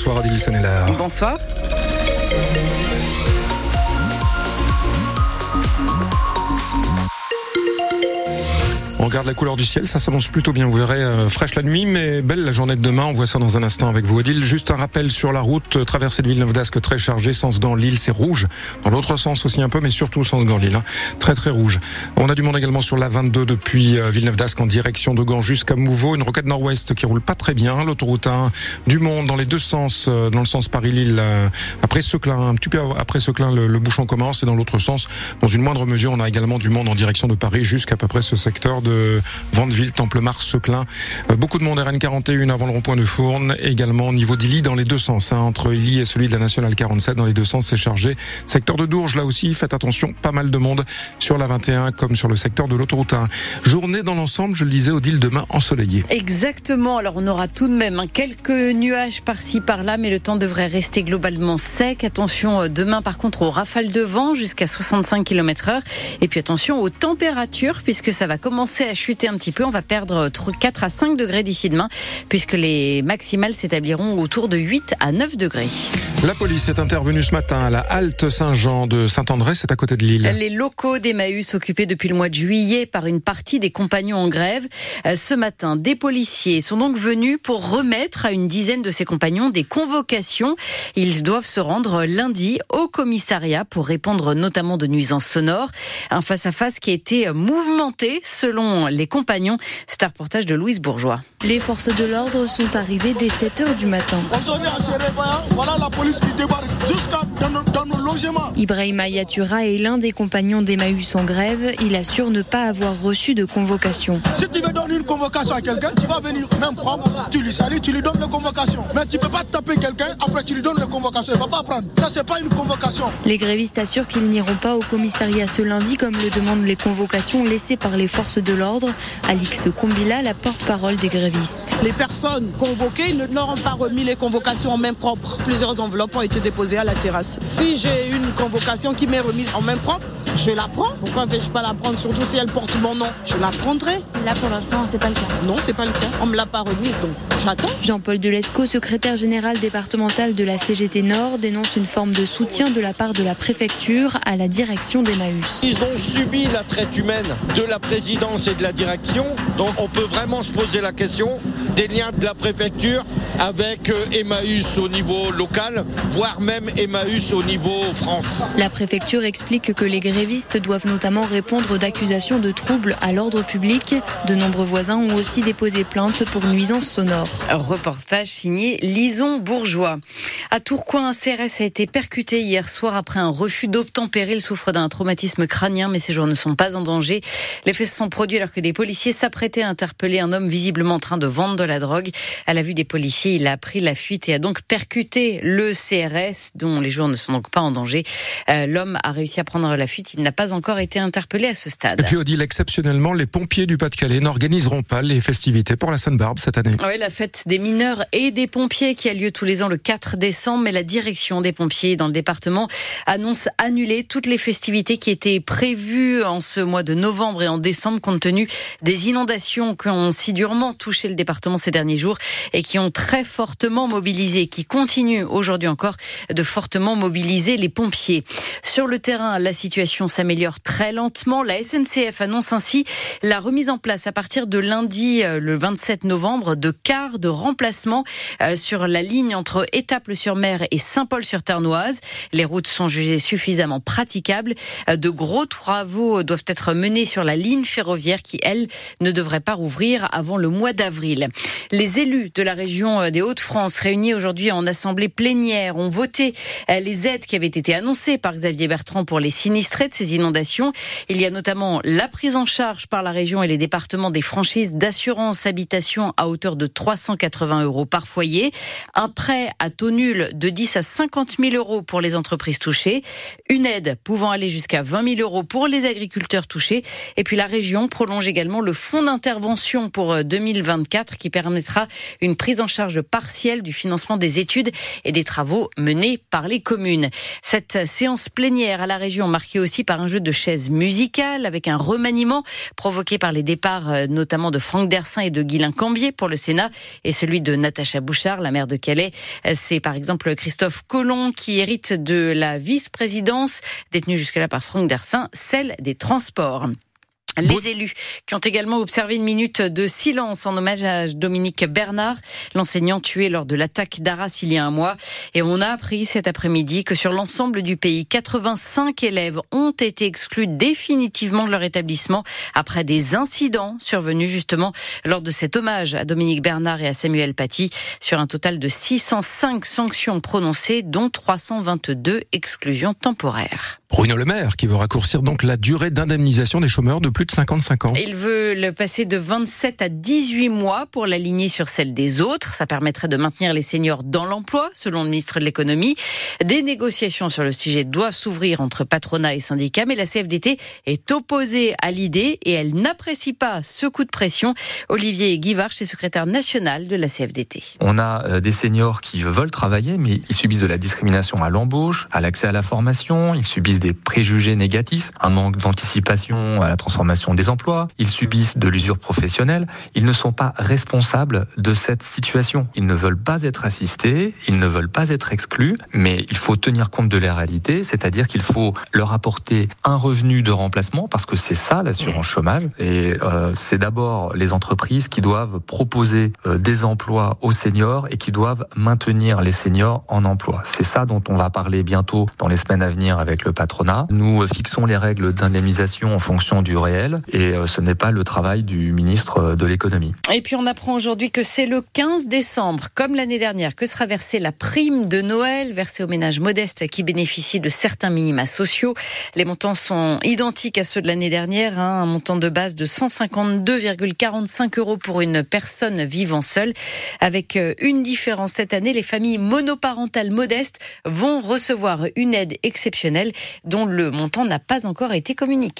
Bonsoir Adil Saneller. Bonsoir. On regarde la couleur du ciel, ça s'annonce plutôt bien. Vous verrez, euh, fraîche la nuit, mais belle la journée de demain. On voit ça dans un instant avec vous, Odile. Juste un rappel sur la route, euh, traversée de Villeneuve d'Ascq très chargée, sens gand Lille, c'est rouge. Dans l'autre sens aussi un peu, mais surtout sens gand Lille. Hein. Très très rouge. On a du monde également sur la 22 depuis euh, Villeneuve d'Ascq en direction de Gand jusqu'à Mouveau. Une roquette nord-ouest qui roule pas très bien. L'autoroute 1, du monde dans les deux sens, euh, dans le sens Paris-Lille. après Seclin, un petit peu après Seclin, le, le bouchon commence. Et dans l'autre sens, dans une moindre mesure, on a également du monde en direction de Paris jusqu'à peu près ce secteur de Vandeville, Temple-Mars, Seclin. Euh, beaucoup de monde RN41 avant le rond-point de Fourne. Également au niveau d'Illy dans les deux sens. Hein, entre Illy et celui de la Nationale 47 dans les deux sens, c'est chargé. Secteur de Dourges, là aussi, faites attention, pas mal de monde sur la 21 comme sur le secteur de l'autoroute 1. Journée dans l'ensemble, je le disais, Odile, demain ensoleillée. Exactement. Alors on aura tout de même hein, quelques nuages par-ci par-là, mais le temps devrait rester globalement sec. Attention euh, demain par contre aux rafales de vent jusqu'à 65 km heure. Et puis attention aux températures puisque ça va commencer à chuter un petit peu. On va perdre 4 à 5 degrés d'ici demain, puisque les maximales s'établiront autour de 8 à 9 degrés. La police est intervenue ce matin à la halte Saint-Jean de Saint-André, c'est à côté de Lille. Les locaux d'Emmaüs occupés depuis le mois de juillet par une partie des compagnons en grève. Euh, ce matin, des policiers sont donc venus pour remettre à une dizaine de ces compagnons des convocations. Ils doivent se rendre lundi au commissariat pour répondre notamment de nuisances sonores. Un face-à-face qui a été mouvementé selon les compagnons. C'est un reportage de Louise Bourgeois. Les forces de l'ordre sont arrivées dès 7 heures du matin. Voilà la police qui débarque jusqu'à dans, nos, logements. Ibrahim Ayatura est l'un des compagnons d'Emmaüs en grève. Il assure ne pas avoir reçu de convocation. Si tu veux donner une convocation à quelqu'un, tu vas venir même propre, tu lui salues, tu lui donnes la convocation. Mais tu peux pas taper quelqu'un, après tu lui donnes la convocation. Il va pas prendre. Ça, c'est pas une convocation. Les grévistes assurent qu'ils n'iront pas au commissariat ce lundi, comme le demandent les convocations laissées par les forces de l'ordre. Alix Combila, la porte-parole des grévistes. Les personnes convoquées ne n'auront pas remis les convocations en main propre. Plusieurs enveloppes ont été déposées à la terrasse. Si j'ai une convocation qui m'est remise en main propre, je la prends. Pourquoi vais-je pas la prendre Surtout si elle porte mon nom? Je la prendrai. Là, pour l'instant, c'est pas le cas. Non, c'est pas le cas. On me l'a pas remise, donc j'attends. Jean-Paul Delesco, secrétaire général départemental de la CGT Nord, dénonce une forme de soutien de la part de la préfecture à la direction d'Emmaüs. Ils ont subi la traite humaine de la présidence et de la direction. Donc on peut vraiment se poser la question des liens de la préfecture avec euh, Emmaüs au niveau local, voire même Emmaüs au niveau France. La préfecture explique que les grévistes doivent notamment répondre d'accusations de troubles à l'ordre public. De nombreux voisins ont aussi déposé plainte pour nuisances sonores. Reportage signé Lison Bourgeois. À Tourcoing, un CRS a été percuté hier soir après un refus d'obtempérer. Il souffre d'un traumatisme crânien, mais ses jours ne sont pas en danger. Les faits se sont produits alors que des policiers s'apprêtaient à interpeller un homme visiblement en train de vendre de la drogue. À la vue des policiers, il a pris la fuite et a donc percuté le CRS, dont les jours ne sont donc pas en danger. Euh, L'homme a réussi à prendre la fuite. Il n'a pas encore été interpellé à ce stade. Et puis Odile, exceptionnellement, les pompiers du Pas-de-Calais n'organiseront pas les festivités pour la Sainte-Barbe cette année. Oui, la fête des mineurs et des pompiers qui a lieu tous les ans le 4 décembre, mais la direction des pompiers dans le département annonce annuler toutes les festivités qui étaient prévues en ce mois de novembre et en décembre compte tenu des inondations qui ont si durement touché le département ces derniers jours et qui ont très fortement mobilisé, qui continuent aujourd'hui encore de fortement mobiliser les pompiers. Sur le terrain, la situation s'améliore très lentement. La SNCF annonce ainsi la remise en place à partir de lundi, euh, le 27 novembre, de cars de remplacement euh, sur la ligne entre Étaples-sur-Mer et Saint-Paul-sur-Ternoise. Les routes sont jugées suffisamment praticables. Euh, de gros travaux doivent être menés sur la ligne ferroviaire qui, elle, ne devrait pas rouvrir avant le mois d'avril. Les élus de la région des Hauts-de-France réunis aujourd'hui en assemblée plénière ont voté les aides qui avaient été annoncées par Xavier Bertrand pour les sinistrés de ces inondations. Il y a notamment la prise en charge par la région et les départements des franchises d'assurance habitation à hauteur de 380 euros par foyer, un prêt à taux nul de 10 à 50 000 euros pour les entreprises touchées, une aide pouvant aller jusqu'à 20 000 euros pour les agriculteurs touchés, et puis la région prolonge également le fonds d'intervention pour 2024 qui permettra une prise en charge partielle du financement des études et des travaux menés par les communes. Cette séance plénière à la région marquée aussi par un jeu de chaises musicales avec un remaniement provoqué par les départs euh, notamment de Franck Dersin et de Guilain Cambier pour le Sénat et celui de Natacha Bouchard, la maire de Calais. Euh, c'est par exemple Christophe Collomb qui hérite de la vice-présidence détenue jusque-là par Franck Dersin, celle des transports. Les élus qui ont également observé une minute de silence en hommage à Dominique Bernard, l'enseignant tué lors de l'attaque d'Arras il y a un mois. Et on a appris cet après-midi que sur l'ensemble du pays, 85 élèves ont été exclus définitivement de leur établissement après des incidents survenus justement lors de cet hommage à Dominique Bernard et à Samuel Paty sur un total de 605 sanctions prononcées, dont 322 exclusions temporaires. Bruno Le Maire qui veut raccourcir donc la durée d'indemnisation des chômeurs de plus de 55 ans. Il veut le passer de 27 à 18 mois pour l'aligner sur celle des autres. Ça permettrait de maintenir les seniors dans l'emploi, selon le ministre de l'économie. Des négociations sur le sujet doivent s'ouvrir entre patronat et syndicats, mais la CFDT est opposée à l'idée et elle n'apprécie pas ce coup de pression. Olivier Guivarch est secrétaire national de la CFDT. On a euh, des seniors qui veulent travailler, mais ils subissent de la discrimination à l'embauche, à l'accès à la formation, ils subissent des préjugés négatifs, un manque d'anticipation à la transformation des emplois, ils subissent de l'usure professionnelle, ils ne sont pas responsables de cette situation. Ils ne veulent pas être assistés, ils ne veulent pas être exclus, mais il faut tenir compte de la réalité, c'est-à-dire qu'il faut leur apporter un revenu de remplacement, parce que c'est ça l'assurance chômage, et euh, c'est d'abord les entreprises qui doivent proposer euh, des emplois aux seniors et qui doivent maintenir les seniors en emploi. C'est ça dont on va parler bientôt dans les semaines à venir avec le patron nous fixons les règles d'indemnisation en fonction du réel et euh, ce n'est pas le travail du ministre euh, de l'économie. Et puis on apprend aujourd'hui que c'est le 15 décembre, comme l'année dernière, que sera versée la prime de Noël versée aux ménages modestes qui bénéficient de certains minima sociaux. Les montants sont identiques à ceux de l'année dernière, hein, un montant de base de 152,45 euros pour une personne vivant seule, avec euh, une différence cette année, les familles monoparentales modestes vont recevoir une aide exceptionnelle dont le montant n'a pas encore été communiqué.